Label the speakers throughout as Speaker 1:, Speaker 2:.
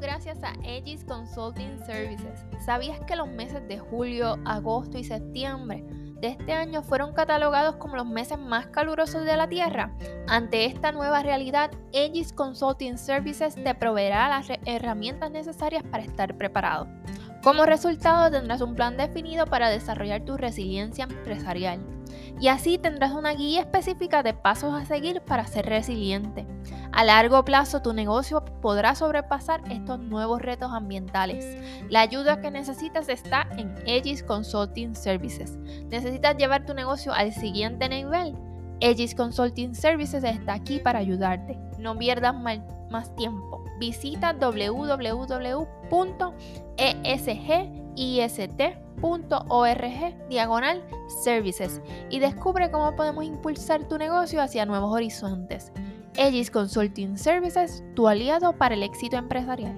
Speaker 1: gracias a Aegis Consulting Services. ¿Sabías que los meses de julio, agosto y septiembre de este año fueron catalogados como los meses más calurosos de la Tierra? Ante esta nueva realidad, Aegis Consulting Services te proveerá las herramientas necesarias para estar preparado. Como resultado tendrás un plan definido para desarrollar tu resiliencia empresarial y así tendrás una guía específica de pasos a seguir para ser resiliente. A largo plazo tu negocio podrá sobrepasar estos nuevos retos ambientales. La ayuda que necesitas está en Aegis Consulting Services. ¿Necesitas llevar tu negocio al siguiente nivel? Aegis Consulting Services está aquí para ayudarte. No pierdas más tiempo. Visita www.esgist.org diagonal services y descubre cómo podemos impulsar tu negocio hacia nuevos horizontes. Aegis Consulting Services, tu aliado para el éxito empresarial.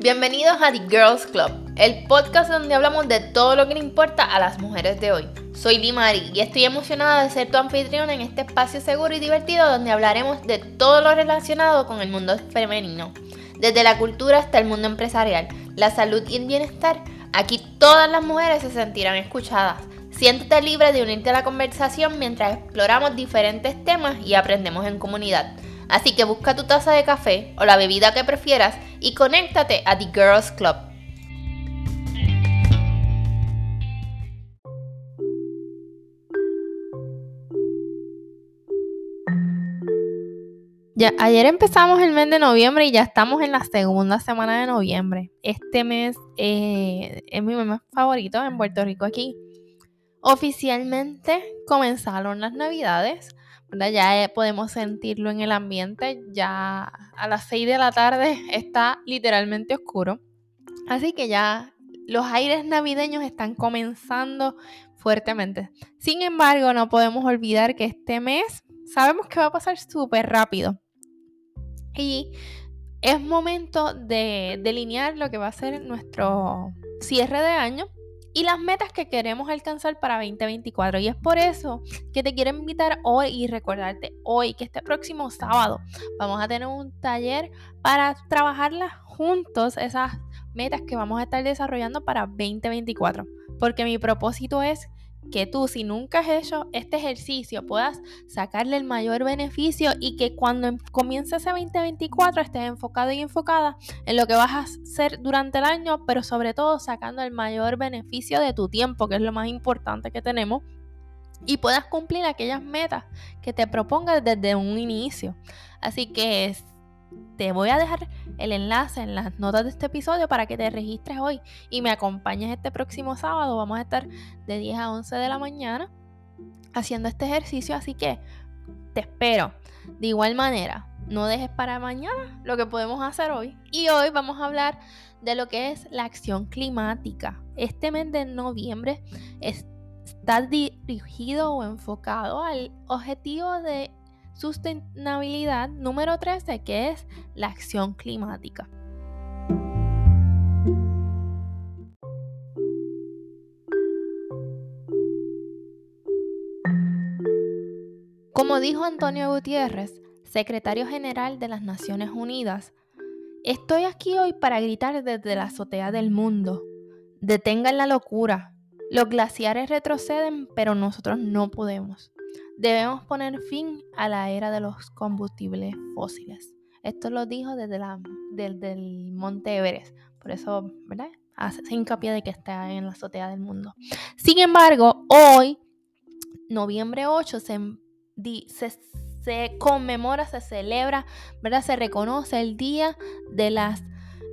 Speaker 1: Bienvenidos a The Girls Club, el podcast donde hablamos de todo lo que le importa a las mujeres de hoy. Soy Limari y estoy emocionada de ser tu anfitrión en este espacio seguro y divertido donde hablaremos de todo lo relacionado con el mundo femenino, desde la cultura hasta el mundo empresarial, la salud y el bienestar Aquí todas las mujeres se sentirán escuchadas. Siéntete libre de unirte a la conversación mientras exploramos diferentes temas y aprendemos en comunidad. Así que busca tu taza de café o la bebida que prefieras y conéctate a The Girls Club. Ya, ayer empezamos el mes de noviembre y ya estamos en la segunda semana de noviembre. Este mes eh, es mi mes favorito en Puerto Rico aquí. Oficialmente comenzaron las navidades, Ya eh, podemos sentirlo en el ambiente, ya a las 6 de la tarde está literalmente oscuro. Así que ya los aires navideños están comenzando fuertemente. Sin embargo, no podemos olvidar que este mes sabemos que va a pasar súper rápido. Y es momento de delinear lo que va a ser nuestro cierre de año y las metas que queremos alcanzar para 2024. Y es por eso que te quiero invitar hoy y recordarte hoy que este próximo sábado vamos a tener un taller para trabajarlas juntos, esas metas que vamos a estar desarrollando para 2024. Porque mi propósito es que tú, si nunca has hecho este ejercicio, puedas sacarle el mayor beneficio y que cuando em, comience ese 2024 estés enfocado y enfocada en lo que vas a hacer durante el año, pero sobre todo sacando el mayor beneficio de tu tiempo, que es lo más importante que tenemos, y puedas cumplir aquellas metas que te propongas desde un inicio. Así que te voy a dejar el enlace en las notas de este episodio para que te registres hoy y me acompañes este próximo sábado. Vamos a estar de 10 a 11 de la mañana haciendo este ejercicio, así que te espero. De igual manera, no dejes para mañana lo que podemos hacer hoy. Y hoy vamos a hablar de lo que es la acción climática. Este mes de noviembre está dirigido o enfocado al objetivo de sustentabilidad número 13, que es la acción climática. Como dijo Antonio Gutiérrez, secretario general de las Naciones Unidas, estoy aquí hoy para gritar desde la azotea del mundo. Detengan la locura. Los glaciares retroceden, pero nosotros no podemos. Debemos poner fin a la era de los combustibles fósiles. Esto lo dijo desde, la, el Monte Everest. Por eso, ¿verdad? Hace hincapié de que está en la azotea del mundo. Sin embargo, hoy, noviembre 8, se, se, conmemora, se celebra, ¿verdad? Se reconoce el día de las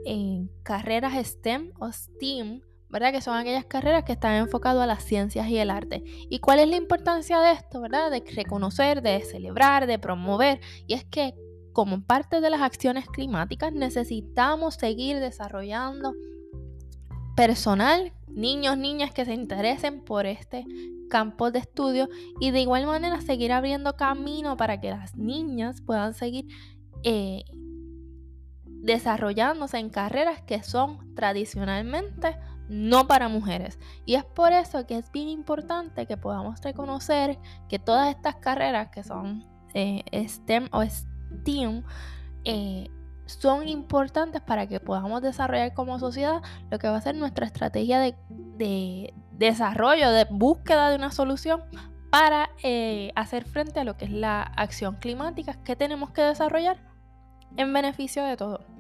Speaker 1: eh, carreras STEM o STEAM ¿verdad? Que son aquellas carreras que están enfocadas a las ciencias y el arte. ¿Y cuál es la importancia de esto, verdad? De reconocer, de celebrar, de promover. Y es que como parte de las acciones climáticas necesitamos seguir desarrollando personal, niños, niñas que se interesen por este campo de estudio y de igual manera seguir abriendo camino para que las niñas puedan seguir eh, desarrollándose en carreras que son tradicionalmente no para mujeres. Y es por eso que es bien importante que podamos reconocer que todas estas carreras que son eh, STEM o STEAM eh, son importantes para que podamos desarrollar como sociedad lo que va a ser nuestra estrategia de, desarrollo, de búsqueda de una solución para eh, hacer frente a lo que es la acción climática que tenemos que desarrollar en beneficio de todos.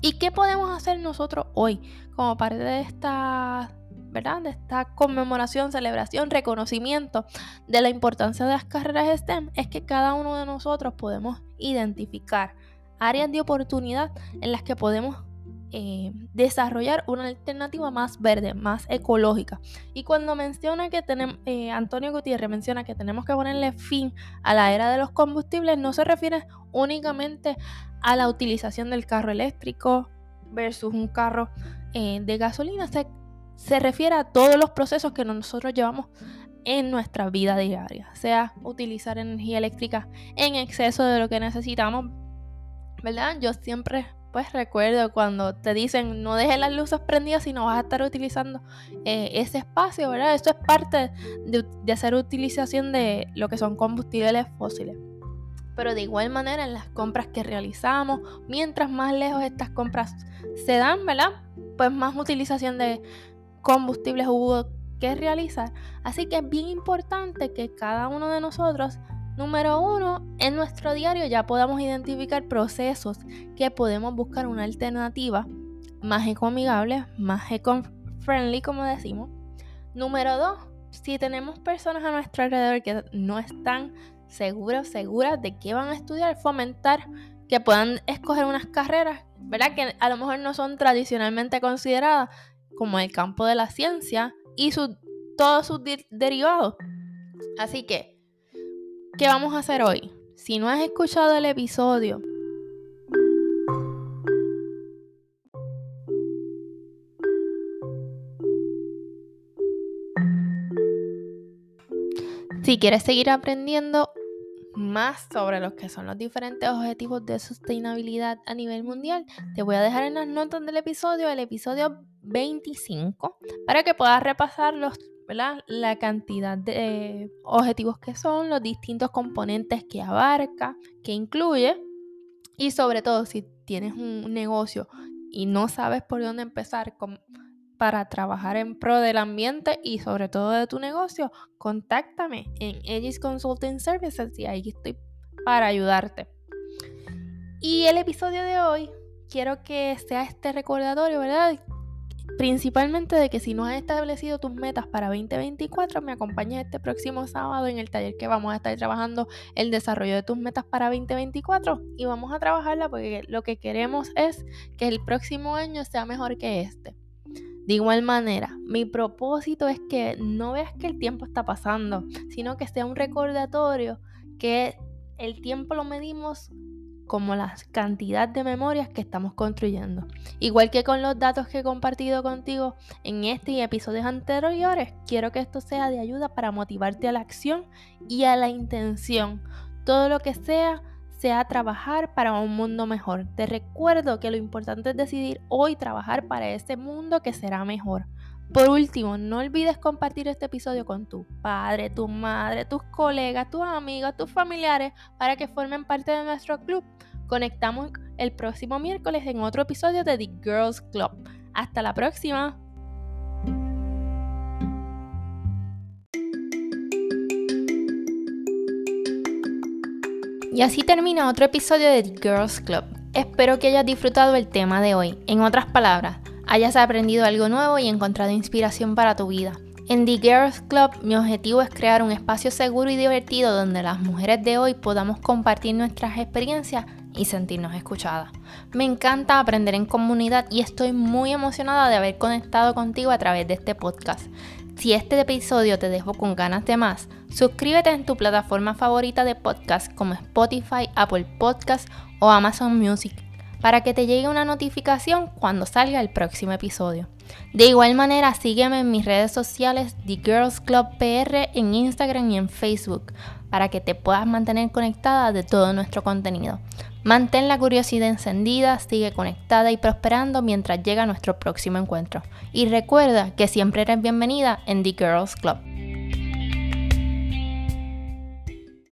Speaker 1: ¿Y qué podemos hacer nosotros hoy como parte de esta, ¿verdad? De esta conmemoración, celebración, reconocimiento de la importancia de las carreras STEM? Es que cada uno de nosotros podemos identificar áreas de oportunidad en las que podemos eh, desarrollar una alternativa más verde, más ecológica. Y cuando menciona que tenemos, eh, Antonio Gutiérrez menciona que tenemos que ponerle fin a la era de los combustibles, no se refiere únicamente a la utilización del carro eléctrico versus un carro eh, de gasolina, se, se refiere a todos los procesos que nosotros llevamos en nuestra vida diaria, sea utilizar energía eléctrica en exceso de lo que necesitamos, ¿verdad? Yo siempre pues recuerdo cuando te dicen no dejes las luces prendidas si no vas a estar utilizando eh, ese espacio, ¿verdad? Esto es parte de, de, hacer utilización de lo que son combustibles fósiles. Pero de igual manera en las compras que realizamos, mientras más lejos estas compras se dan, ¿verdad? Pues más utilización de combustibles hubo que realizar. Así que es bien importante que cada uno de nosotros Número uno, en nuestro diario ya podamos identificar procesos que podemos buscar una alternativa más ecoamigable, más eco-friendly, como decimos. Número dos, si tenemos personas a nuestro alrededor que no están seguras, seguras de qué van a estudiar, fomentar que puedan escoger unas carreras, ¿verdad? Que a lo mejor no son tradicionalmente consideradas como el campo de la ciencia y todos sus derivados. Así que ¿Qué vamos a hacer hoy? Si no has escuchado el episodio, si quieres seguir aprendiendo más sobre lo que son los diferentes objetivos de sostenibilidad a nivel mundial, te voy a dejar en las notas del episodio el episodio 25 para que puedas repasar los la cantidad de objetivos que son, los distintos componentes que abarca, que incluye y sobre todo si tienes un negocio y no sabes por dónde empezar para trabajar en pro del ambiente y sobre todo de tu negocio, contáctame en Aegis Consulting Services y ahí estoy para ayudarte. Y el episodio de hoy quiero que sea este recordatorio, ¿verdad? Principalmente de que si no has establecido tus metas para 2024, me acompañes este próximo sábado en el taller que vamos a estar trabajando el desarrollo de tus metas para 2024 y vamos a trabajarla porque lo que queremos es que el próximo año sea mejor que este. De igual manera, mi propósito es que no veas que el tiempo está pasando, sino que sea un recordatorio que el tiempo lo medimos como la cantidad de memorias que estamos construyendo. Igual que con los datos que he compartido contigo en este y episodios anteriores, quiero que esto sea de ayuda para motivarte a la acción y a la intención. Todo lo que sea, sea trabajar para un mundo mejor. Te recuerdo que lo importante es decidir hoy trabajar para ese mundo que será mejor. Por último, no olvides compartir este episodio con tu padre, tu madre, tus colegas, tus amigos, tus familiares para que formen parte de nuestro club. Conectamos el próximo miércoles en otro episodio de The Girls Club. Hasta la próxima. Y así termina otro episodio de The Girls Club. Espero que hayas disfrutado el tema de hoy. En otras palabras, hayas aprendido algo nuevo y encontrado inspiración para tu vida. En The Girls Club mi objetivo es crear un espacio seguro y divertido donde las mujeres de hoy podamos compartir nuestras experiencias y sentirnos escuchadas. Me encanta aprender en comunidad y estoy muy emocionada de haber conectado contigo a través de este podcast. Si este episodio te dejó con ganas de más, suscríbete en tu plataforma favorita de podcast como Spotify, Apple Podcast o Amazon Music para que te llegue una notificación cuando salga el próximo episodio. De igual manera, sígueme en mis redes sociales The Girls Club PR en Instagram y en Facebook para que te puedas mantener conectada de todo nuestro contenido.
Speaker 2: Mantén la curiosidad encendida, sigue conectada y prosperando mientras llega nuestro próximo encuentro. Y recuerda que siempre eres bienvenida en The Girls Club.